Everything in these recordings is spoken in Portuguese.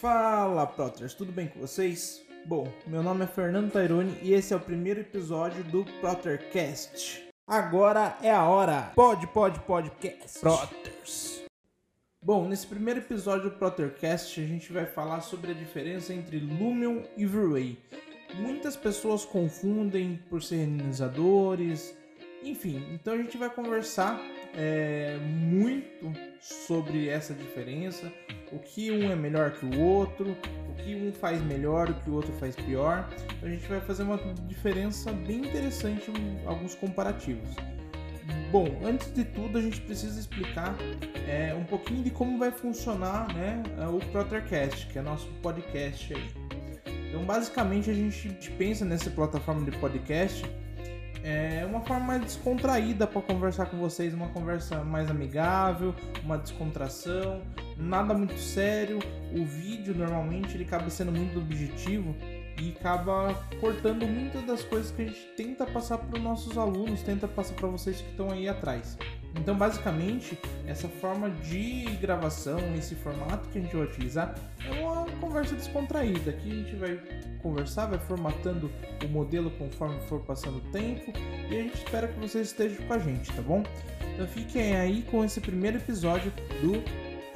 Fala, Proters, tudo bem com vocês? Bom, meu nome é Fernando Taironi e esse é o primeiro episódio do Prottercast. Agora é a hora. Pode, pode, podcast. Proters. Bom, nesse primeiro episódio do Prottercast a gente vai falar sobre a diferença entre Lumion e V-Ray. Muitas pessoas confundem por ser renderizadores, enfim, então a gente vai conversar é, muito sobre essa diferença, o que um é melhor que o outro, o que um faz melhor, o que o outro faz pior. Então a gente vai fazer uma diferença bem interessante alguns comparativos. Bom, antes de tudo a gente precisa explicar é, um pouquinho de como vai funcionar né, o Prottercast, que é nosso podcast aí. Então basicamente a gente pensa nessa plataforma de podcast é uma forma mais descontraída para conversar com vocês, uma conversa mais amigável, uma descontração, nada muito sério. O vídeo normalmente ele acaba sendo muito objetivo e acaba cortando muitas das coisas que a gente tenta passar para os nossos alunos, tenta passar para vocês que estão aí atrás. Então, basicamente, essa forma de gravação, esse formato que a gente vai utilizar, é uma conversa descontraída. Aqui a gente vai conversar, vai formatando o modelo conforme for passando o tempo e a gente espera que vocês estejam com a gente, tá bom? Então, fiquem aí com esse primeiro episódio do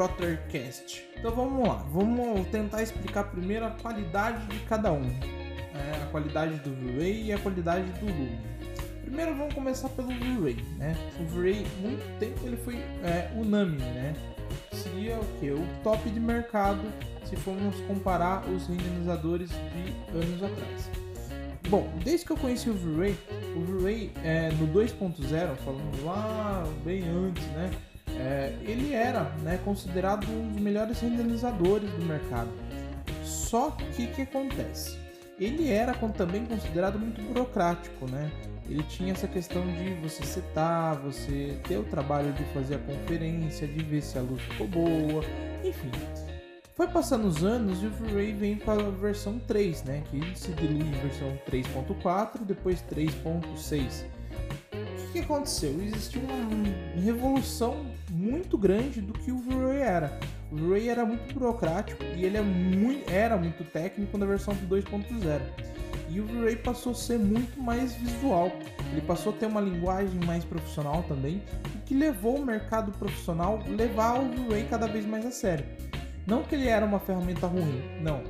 Prottercast. Então vamos lá, vamos tentar explicar primeiro a qualidade de cada um. É, a qualidade do V-Ray e a qualidade do Lumen. Primeiro vamos começar pelo V-Ray, né? O V-Ray, muito tempo ele foi é, unânime, né? Seria o que? O top de mercado se formos comparar os renderizadores de anos atrás. Bom, desde que eu conheci o V-Ray, o V-Ray é, no 2.0, falando lá bem antes, né? É, ele era né, considerado um dos melhores renderizadores do mercado. Só que o que acontece? Ele era também considerado muito burocrático, né? Ele tinha essa questão de você setar, você ter o trabalho de fazer a conferência, de ver se a luz ficou boa, enfim. Foi passando os anos e o V-Ray vem para a versão 3, né? Que se dilui em versão 3.4 depois 3.6 que aconteceu? Existiu uma revolução muito grande do que o V-Ray era. O V-Ray era muito burocrático e ele é muito, era muito técnico na versão 2.0. E o V-Ray passou a ser muito mais visual. Ele passou a ter uma linguagem mais profissional também, o que levou o mercado profissional a levar o V-Ray cada vez mais a sério. Não que ele era uma ferramenta ruim, não.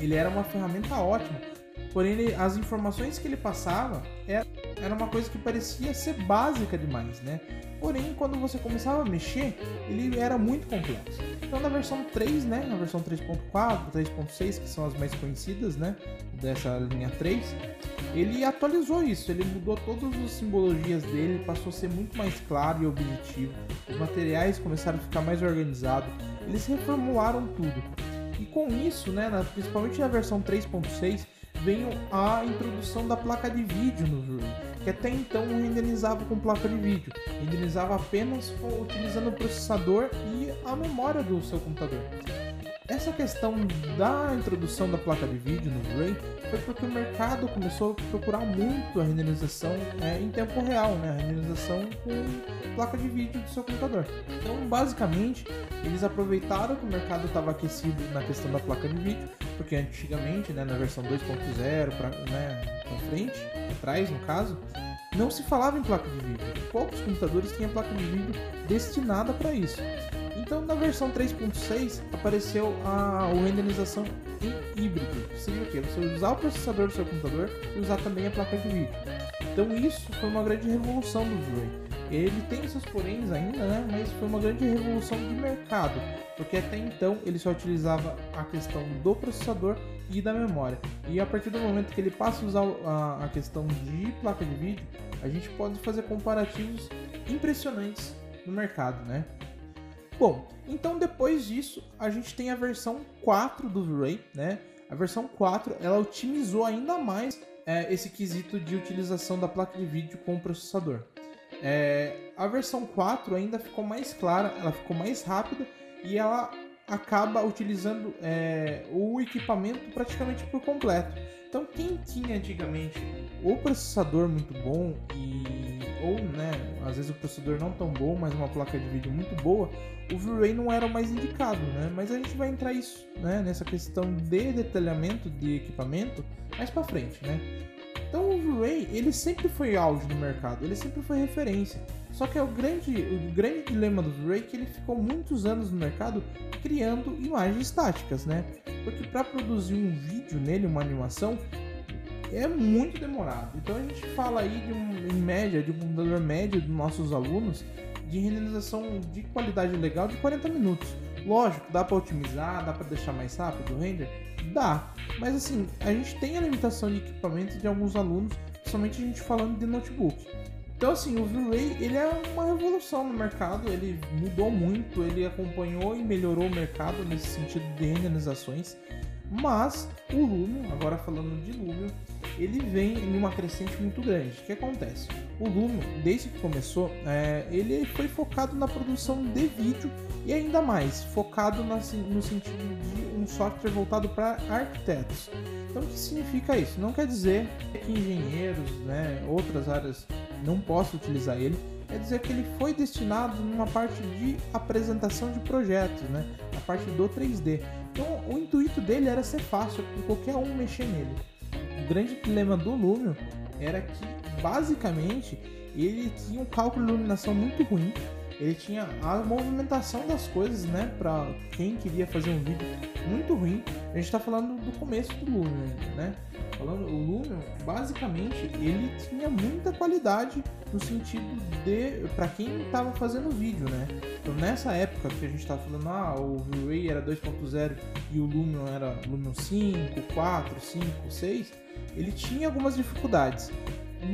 Ele era uma ferramenta ótima, porém ele, as informações que ele passava eram era uma coisa que parecia ser básica demais, né? Porém, quando você começava a mexer, ele era muito complexo. Então, na versão 3, né, na versão 3.4, 3.6, que são as mais conhecidas, né, dessa linha 3, ele atualizou isso, ele mudou todas as simbologias dele, passou a ser muito mais claro e objetivo. Os materiais começaram a ficar mais organizados, eles reformularam tudo. E com isso, né, principalmente na versão 3.6, veio a introdução da placa de vídeo no jogo, que até então não renderizava com placa de vídeo, renderizava apenas utilizando o processador e a memória do seu computador. Essa questão da introdução da placa de vídeo no Blu-ray foi porque o mercado começou a procurar muito a renderização é, em tempo real, né? a renderização com placa de vídeo do seu computador. Então, basicamente, eles aproveitaram que o mercado estava aquecido na questão da placa de vídeo, porque antigamente, né, na versão 2.0 para né, frente, atrás no caso, não se falava em placa de vídeo. Poucos computadores tinham placa de vídeo destinada para isso. Então, na versão 3.6 apareceu a, renderização em híbrido. Seria o quê? Você usar o processador do seu computador e usar também a placa de vídeo. Então, isso foi uma grande revolução do Blu-ray. Ele tem seus poréns ainda, né? Mas foi uma grande revolução de mercado, porque até então ele só utilizava a questão do processador e da memória. E a partir do momento que ele passa a usar a, questão de placa de vídeo, a gente pode fazer comparativos impressionantes no mercado, né? Bom, então depois disso, a gente tem a versão 4 do V-Ray, né? A versão 4, ela otimizou ainda mais é, esse quesito de utilização da placa de vídeo com o processador. É, a versão 4 ainda ficou mais clara, ela ficou mais rápida e ela acaba utilizando é, o equipamento praticamente por completo. Então, quem tinha antigamente o processador muito bom e ou né, às vezes o processador não tão bom, mas uma placa de vídeo muito boa, o V-Ray não era o mais indicado, né? Mas a gente vai entrar isso, né, nessa questão de detalhamento de equipamento mais para frente, né? Então o V-Ray, ele sempre foi auge no mercado, ele sempre foi referência. Só que é o grande, o grande dilema do V-Ray é que ele ficou muitos anos no mercado criando imagens estáticas, né? Porque para produzir um vídeo nele, uma animação, é muito demorado. Então a gente fala aí de um, em média, de um computador médio dos nossos alunos, de renderização de qualidade legal de 40 minutos. Lógico, dá para otimizar, dá para deixar mais rápido o render? Dá. Mas assim, a gente tem a limitação de equipamento de alguns alunos, principalmente a gente falando de notebook. Então assim, o V-Ray ele é uma revolução no mercado, ele mudou muito, ele acompanhou e melhorou o mercado nesse sentido de renderizações. Mas o Lumion, agora falando de Lumion, ele vem em uma crescente muito grande. O que acontece? O Lumion, desde que começou, é, ele foi focado na produção de vídeo e ainda mais focado na, no sentido de um software voltado para arquitetos. Então, o que significa isso? Não quer dizer que engenheiros, né, outras áreas não possam utilizar ele, quer dizer que ele foi destinado numa parte de apresentação de projetos, né, a parte do 3D. Então, o intuito dele era ser fácil para qualquer um mexer nele. O grande dilema do Lumion era que, basicamente, ele tinha um cálculo de iluminação muito ruim. Ele tinha a movimentação das coisas, né? Para quem queria fazer um vídeo muito ruim. A gente está falando do começo do Lumion, né? Falando, o Lumion, basicamente, ele tinha muita qualidade no sentido de para quem estava fazendo vídeo, né? Então nessa época que a gente estava falando, ah, o V-Ray era 2.0 e o Lumion era Lumion 5, 4, 5, 6, ele tinha algumas dificuldades.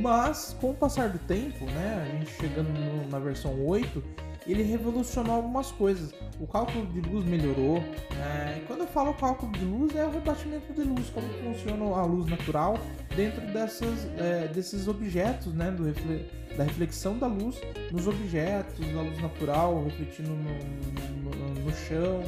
Mas com o passar do tempo, né, a gente chegando na versão 8, ele revolucionou algumas coisas. O cálculo de luz melhorou. Né? Quando eu falo cálculo de luz, é o rebatimento de luz, como funciona a luz natural dentro dessas, é, desses objetos, né? Refle da reflexão da luz nos objetos, da luz natural refletindo no, no, no chão,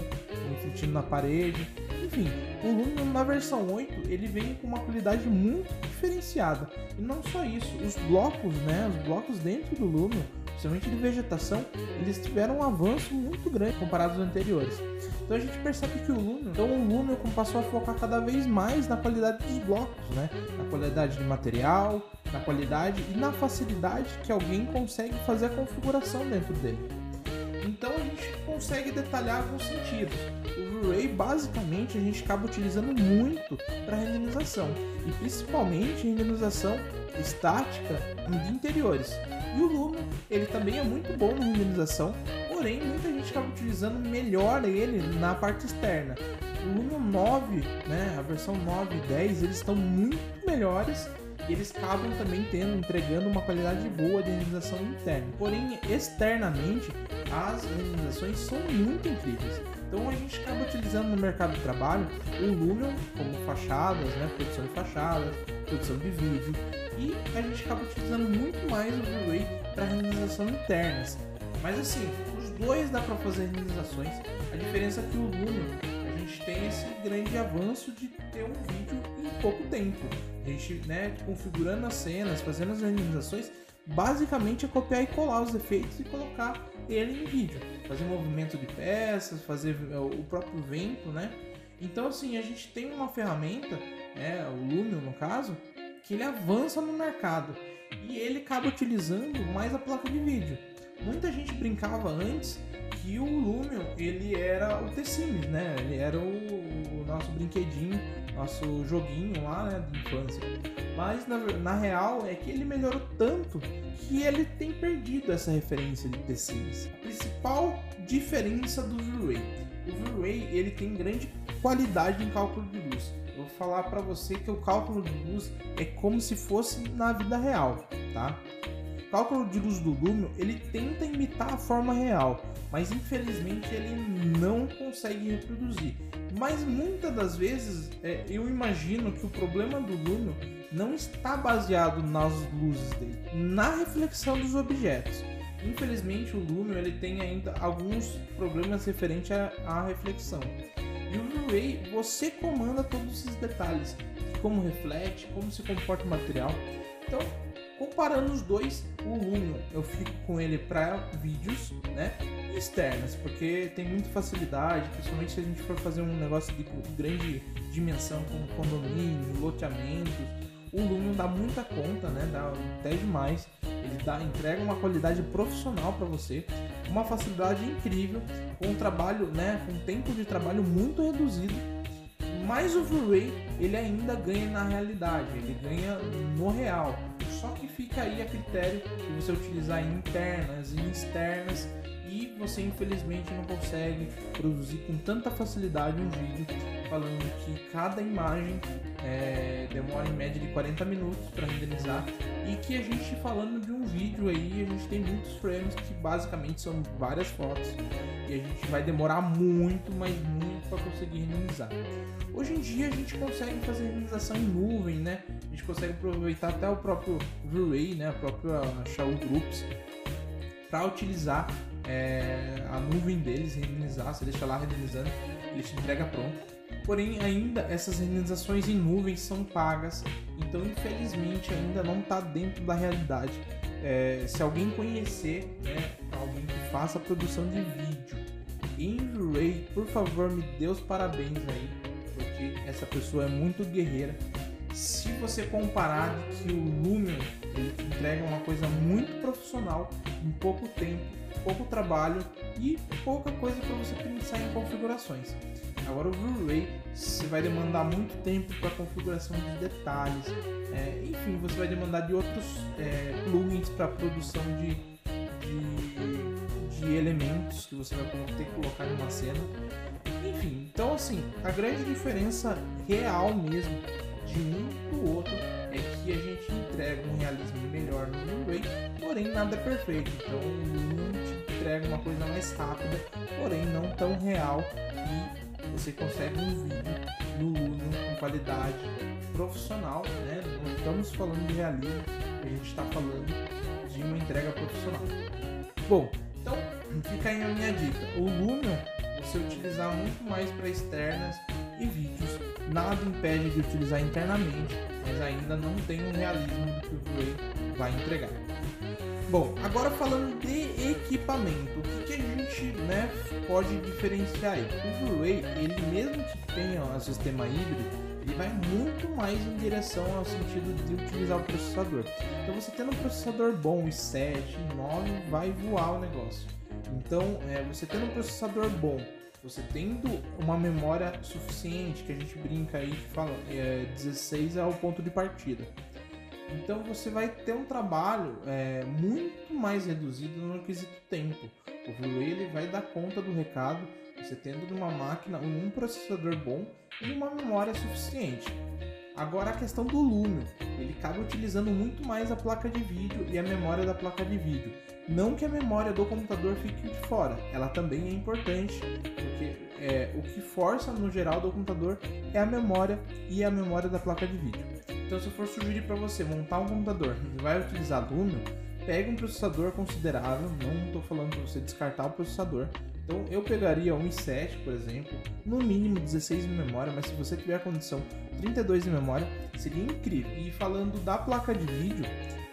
refletindo na parede. Enfim, o Lumion na versão 8 ele vem com uma qualidade muito diferenciada. E não só isso, os blocos, né? Os blocos dentro do Lumion principalmente de vegetação, eles tiveram um avanço muito grande comparado aos anteriores. Então a gente percebe que o Lumion, então o Lumion passou a focar cada vez mais na qualidade dos blocos, né? Na qualidade de material, na qualidade e na facilidade que alguém consegue fazer a configuração dentro dele. Então a gente consegue detalhar alguns sentidos. O Blu-ray basicamente a gente acaba utilizando muito para renderização e principalmente renderização estática de interiores. E o Lumion, ele também é muito bom na renderização, porém muita gente acaba utilizando melhor ele na parte externa. O Lumion 9, né, a versão 9 e 10, eles estão muito melhores e eles acabam também tendo, entregando uma qualidade boa de renderização interna. Porém, externamente, as renderizações são muito incríveis. Então a gente acaba utilizando no mercado de trabalho o Lumion como fachadas, né, produção de fachadas, produção de vídeo, e a gente acaba utilizando muito mais o Blu-ray para renderização internas. Mas assim, os dois dá para fazer renderizações. A diferença é que o Lumion a gente tem esse grande avanço de ter um vídeo em pouco tempo. A gente, né, configurando as cenas, fazendo as renderizações, basicamente é copiar e colar os efeitos e colocar ele em vídeo. Fazer movimento de peças, fazer é, o próprio vento, né? Então assim, a gente tem uma ferramenta, né, o Lumion no caso, que ele avança no mercado e ele acaba utilizando mais a placa de vídeo. Muita gente brincava antes que o Lumion ele era o T-Sims, né? Ele era o, o, nosso brinquedinho, nosso joguinho lá né, de infância. Mas na, na real é que ele melhorou tanto que ele tem perdido essa referência de T-Sims. A principal diferença do V-Ray. O V-Ray ele tem grande qualidade em cálculo de luz vou falar para você que o cálculo de luz é como se fosse na vida real, tá? Cálculo de luz do Lumion, ele tenta imitar a forma real, mas infelizmente ele não consegue reproduzir. Mas muitas das vezes é, eu imagino que o problema do Lumion não está baseado nas luzes dele, na reflexão dos objetos. Infelizmente o Lumion ele tem ainda alguns problemas referentes à reflexão. E o Blu-ray, você comanda todos esses detalhes, como reflete, como se comporta o material. Então, Comparando os dois, o Lumion eu fico com ele para vídeos, né? Externas, porque tem muita facilidade, principalmente se a gente for fazer um negócio de grande dimensão, como condomínio, loteamentos. O Lumion dá muita conta, né? Dá até demais. Ele dá, entrega uma qualidade profissional para você, uma facilidade incrível, com um trabalho, né? Com um tempo de trabalho muito reduzido mas o Blu-ray ele ainda ganha na realidade, ele ganha no real. Só que fica aí a critério de você utilizar internas e externas e você infelizmente não consegue produzir com tanta facilidade um vídeo falando que cada imagem é, demora em média de 40 minutos para renderizar e que a gente falando de um vídeo aí a gente tem muitos frames que basicamente são várias fotos e a gente vai demorar muito, mas muito para conseguir renderizar. Hoje em dia a gente consegue fazer renderização em nuvem, né? A gente consegue aproveitar até o próprio Blu-ray, né? A própria Shaw Groups para utilizar é, a nuvem deles, renderizar, você deixa lá renderizando, ele te entrega pronto. Porém, ainda essas renderizações em nuvem são pagas, então infelizmente ainda não está dentro da realidade. É, se alguém conhecer né, alguém que faça produção de vídeo em Blu-ray, por favor me dê os parabéns aí, porque essa pessoa é muito guerreira. Se você comparar que o Lumion ele entrega uma coisa muito profissional em pouco tempo, pouco trabalho e pouca coisa para você pensar em configurações. Agora o Blu-ray você vai demandar muito tempo para configuração de detalhes, é, enfim, você vai demandar de outros é, plugins para produção de, de, de, elementos que você vai ter que colocar em uma cena. Enfim, então assim, a grande diferença real mesmo de um para o outro é que a gente entrega um realismo melhor no Blu-ray, porém nada é perfeito. Então o te entrega uma coisa mais rápida, porém não tão real e você consegue um vídeo no com qualidade profissional, né? Não estamos falando de realismo, a gente está falando de uma entrega profissional. Bom, então fica aí a minha dica. O Lumion você utilizar muito mais para externas e vídeos. Nada impede de utilizar internamente, mas ainda não tem o realismo do que o Blu-ray vai entregar. Bom, agora falando de equipamento, que, a gente né, pode diferenciar aí? O Blu-ray, ele mesmo que tenha um sistema híbrido, ele vai muito mais em direção ao sentido de utilizar o processador. Então você tendo um processador bom, i7, i9, vai voar o negócio. Então, é, você tendo um processador bom, você tendo uma memória suficiente, que a gente brinca aí, que fala, é, 16 é o ponto de partida. Então você vai ter um trabalho é, muito mais reduzido no quesito tempo. O Blu-ray ele vai dar conta do recado, você tendo uma máquina um processador bom e uma memória suficiente. Agora a questão do Lumion, ele acaba utilizando muito mais a placa de vídeo e a memória da placa de vídeo. Não que a memória do computador fique de fora, ela também é importante, porque é, o que força no geral do computador é a memória e a memória da placa de vídeo. Então se eu for sugerir para você montar um computador e vai utilizar Lumion, pegue um processador considerável, não estou falando para você descartar o processador, então eu pegaria um i7, por exemplo, no mínimo 16 de memória, mas se você tiver a condição 32 de memória, seria incrível. E falando da placa de vídeo,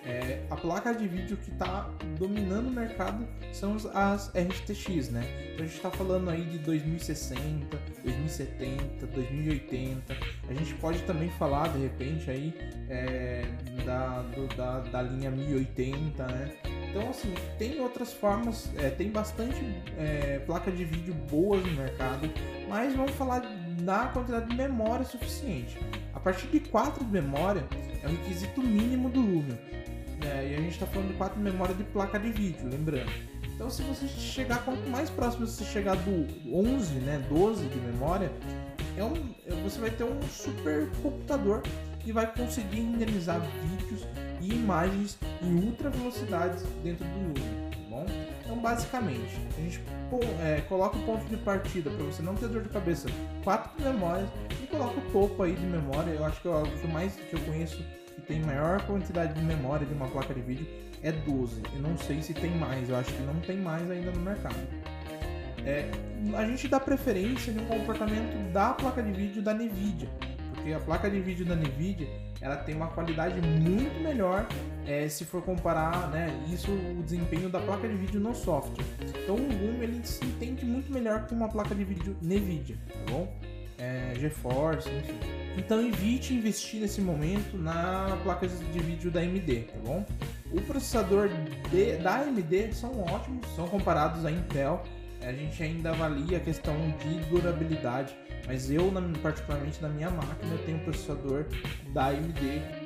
é, a placa de vídeo que está dominando o mercado são as RTX, né? Então a gente está falando aí de 2060, 2070, 2080. A gente pode também falar de repente aí é, da, do, da, da linha 1080, né? Então assim tem outras formas, é, tem bastante é, placa de vídeo boas no mercado, mas vamos falar da quantidade de memória suficiente. A partir de 4 de memória é o requisito mínimo do Lumion. É, e a gente está falando de 4 de memória de placa de vídeo, lembrando. Então, se você chegar, quanto mais próximo você chegar do 11, né, 12 de memória, é um, é, você vai ter um super computador e vai conseguir renderizar vídeos e imagens em ultra velocidades dentro do bom? Então, basicamente, a gente é, coloca o ponto de partida para você não ter dor de cabeça, 4 memórias e coloca o topo aí de memória. Eu acho que é o que mais que eu conheço que tem maior quantidade de memória de uma placa de vídeo é 12. Eu não sei se tem mais, eu acho que não tem mais ainda no mercado. É, a gente dá preferência no comportamento da placa de vídeo da NVIDIA, porque a placa de vídeo da NVIDIA ela tem uma qualidade muito melhor é, se for comparar, né, isso o desempenho da placa de vídeo no software. Então o Lume ele se entende muito melhor com uma placa de vídeo NVIDIA, tá bom? É, GeForce, enfim. Então evite investir nesse momento na placa de vídeo da AMD, tá bom? O processador de, da AMD são ótimos, são comparados à Intel. A gente ainda avalia a questão de durabilidade, mas eu, particularmente na minha máquina, eu tenho um processador da AMD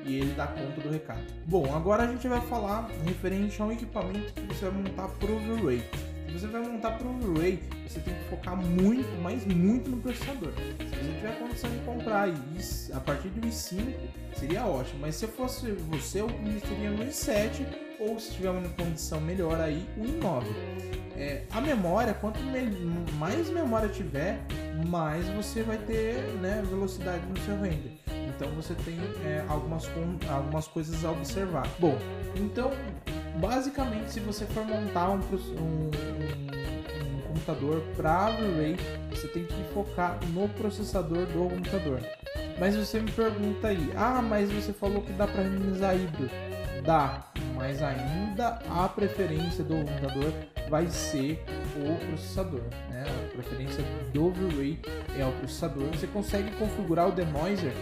e ele dá conta do recado. Bom, agora a gente vai falar referente ao equipamento que você vai montar pro V-Ray. Se você vai montar pro V-Ray, você tem que focar muito, mas muito no processador. Se você tiver condição de comprar a partir do i5, seria ótimo. Mas se fosse você, eu investiria no i7 ou se tiver uma condição melhor aí, o i9. É, a memória, quanto mais memória tiver, mais você vai ter né, velocidade no seu render. Então você tem é, algumas, algumas coisas a observar. Bom, então basicamente se você for montar um, um, um computador para Array, você tem que focar no processador do computador. Mas você me pergunta aí, ah, mas você falou que dá para renderizar híbrido. Dá, mas ainda a preferência do computador vai ser o processador. Né? A preferência do V-Ray é o processador. Você consegue configurar o denoiser,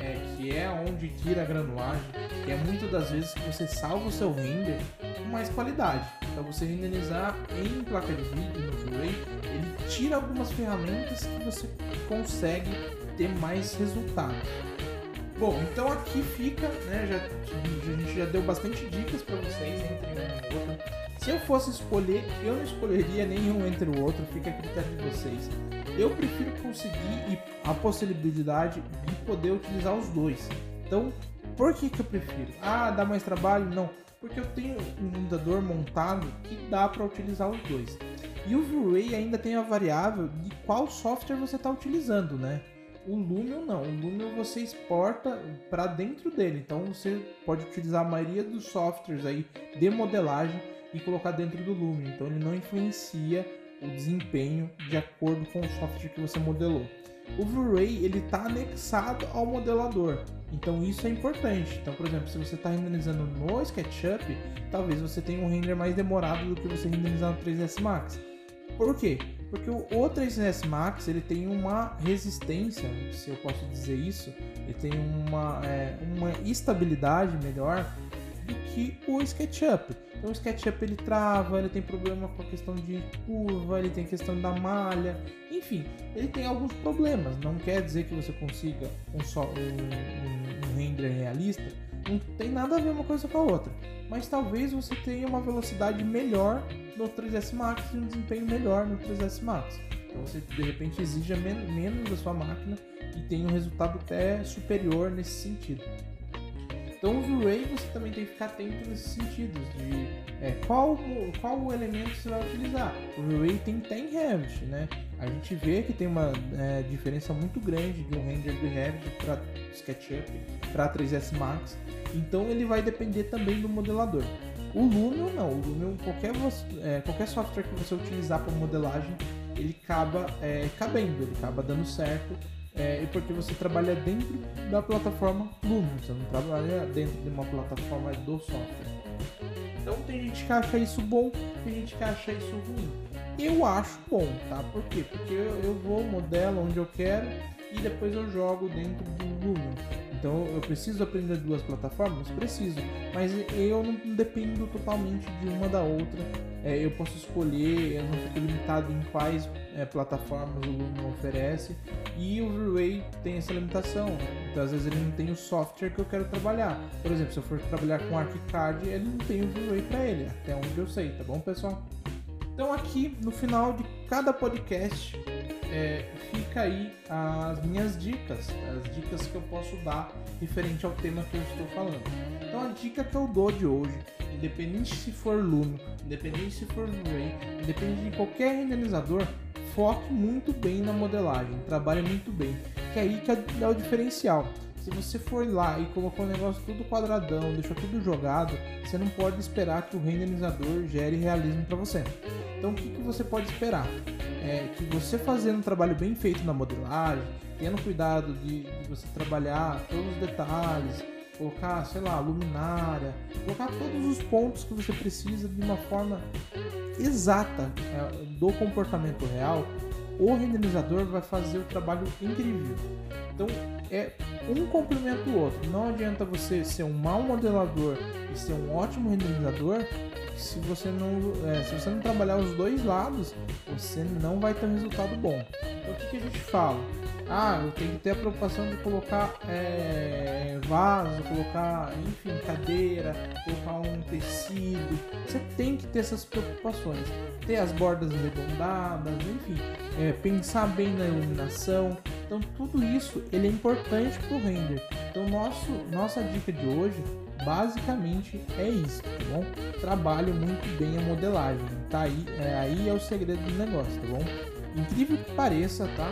é, que é onde tira a granulagem, que é muitas das vezes que você salva o seu render com mais qualidade. Para você renderizar em placa de vídeo no V-Ray, ele tira algumas ferramentas que você consegue ter mais resultado. Bom, então aqui fica, né? Já, a gente já deu bastante dicas para vocês entre um e outro. Se eu fosse escolher, eu não escolheria nenhum entre o outro, fica a critério de vocês. Eu prefiro conseguir a possibilidade de poder utilizar os dois. Então, por que, que eu prefiro? Ah, dá mais trabalho? Não, porque eu tenho um computador montado que dá para utilizar os dois. E o V-Ray ainda tem a variável de qual software você está utilizando, né? O Lumion não, o Lumion você exporta para dentro dele, então você pode utilizar a maioria dos softwares aí de modelagem e colocar dentro do Lumion, então ele não influencia o desempenho de acordo com o software que você modelou. O V-Ray ele está anexado ao modelador, então isso é importante. Então, por exemplo, se você está renderizando no SketchUp, talvez você tenha um render mais demorado do que você renderizar no 3ds Max. Por quê? Porque o, 3ds Max ele tem uma resistência, se eu posso dizer isso, ele tem uma, é, uma estabilidade melhor do que o SketchUp. Então o SketchUp ele trava, ele tem problema com a questão de curva, ele tem questão da malha, enfim, ele tem alguns problemas. Não quer dizer que você consiga um, só, um, um, um render realista, não tem nada a ver uma coisa com a outra. Mas talvez você tenha uma velocidade melhor no 3ds Max e um desempenho melhor no 3ds Max. Então você de repente exija men menos da sua máquina e tem um resultado até superior nesse sentido. Então o V-Ray você também tem que ficar atento nesses sentidos de é, qual, qual elemento você vai utilizar. O V-Ray tem 10 Revit, né? A gente vê que tem uma é, diferença muito grande de um render do Revit para SketchUp para 3ds Max. Então ele vai depender também do modelador. O Lumion não, o Lumion, qualquer, é, qualquer software que você utilizar para modelagem, ele acaba é, cabendo, ele acaba dando certo, é, porque você trabalha dentro da plataforma Lumion, você não trabalha dentro de uma plataforma do software. Então tem gente que acha isso bom, tem gente que acha isso ruim. Eu acho bom, tá? Por quê? Porque eu, eu vou, modelo onde eu quero e depois eu jogo dentro do Lumion. Então eu preciso aprender duas plataformas? Preciso, mas eu não dependo totalmente de uma da outra. É, eu posso escolher, eu não fico limitado em quais é, plataformas o Lumion oferece. E o V-Ray tem essa limitação. Então às vezes ele não tem o software que eu quero trabalhar. Por exemplo, se eu for trabalhar com ArchiCAD, ele não tem o V-Ray para ele, até onde eu sei, tá bom, pessoal? Então aqui no final de cada podcast é, fica aí as minhas dicas, as dicas que eu posso dar referente ao tema que eu estou falando. Então a dica que eu dou de hoje, independente se for Luno, independente se for Ray, independente de qualquer renderizador, foque muito bem na modelagem, trabalhe muito bem, que é aí que é o diferencial. Se você for lá e colocou o negócio tudo quadradão, deixou tudo jogado, você não pode esperar que o renderizador gere realismo para você. Então o que, que você pode esperar? É que você fazendo um trabalho bem feito na modelagem, tendo cuidado de, de você trabalhar todos os detalhes, colocar, sei lá, luminária, colocar todos os pontos que você precisa de uma forma exata é, do comportamento real, o renderizador vai fazer o trabalho incrível. Então é um complementa o outro. Não adianta você ser um mau modelador e ser um ótimo renderizador se você não, é, se você não trabalhar os dois lados, você não vai ter um resultado bom. Então o que, que a gente fala? Ah, eu tenho que ter a preocupação de colocar é, vaso, colocar, enfim, cadeira, colocar um tecido. Você tem que ter essas preocupações. Ter as bordas arredondadas, enfim, é, pensar bem na iluminação. Então tudo isso ele é importante para o render. Então nosso, nossa dica de hoje basicamente é isso, tá bom? Trabalhe muito bem a modelagem, tá aí, é, aí é o segredo do negócio, tá bom? Incrível que pareça, tá?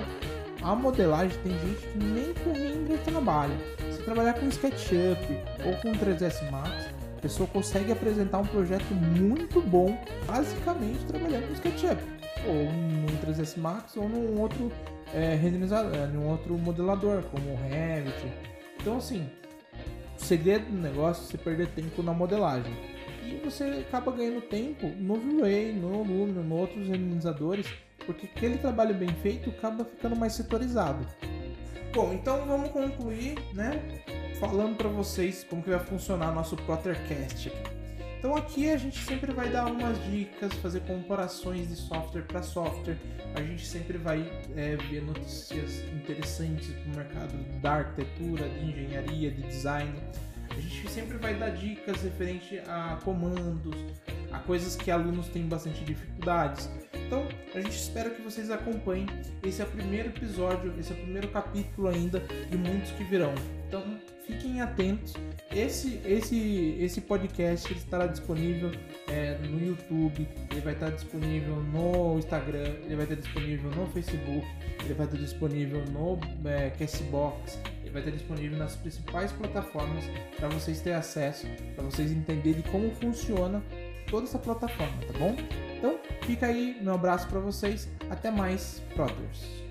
A modelagem tem gente que nem com render trabalha. Se trabalhar com SketchUp ou com 3ds Max, a pessoa consegue apresentar um projeto muito bom, basicamente trabalhando com SketchUp ou no 3ds Max ou num outro é, renderizador, é, num outro modelador como o Revit. Então assim, o segredo do negócio é você perder tempo na modelagem. E você acaba ganhando tempo no V-Ray, no Lumion, no outros renderizadores, porque aquele trabalho bem feito acaba ficando mais setorizado. Bom, então vamos concluir, né? Falando para vocês como que vai funcionar nosso Plottercast aqui. Então aqui a gente sempre vai dar umas dicas, fazer comparações de software para software. A gente sempre vai é, ver notícias interessantes do mercado da arquitetura, de engenharia, de design. A gente sempre vai dar dicas referente a comandos, a coisas que alunos têm bastante dificuldades. Então, a gente espera que vocês acompanhem. Esse é o primeiro episódio, esse é o primeiro capítulo ainda de muitos que virão. Então, fiquem atentos. Esse, esse, esse podcast estará disponível é, no YouTube, ele vai estar disponível no Instagram, ele vai estar disponível no Facebook, ele vai estar disponível no é, Castbox, ele vai estar disponível nas principais plataformas para vocês terem acesso, para vocês entenderem como funciona toda essa plataforma, tá bom? Então, fica aí, meu abraço para vocês, até mais, Protters!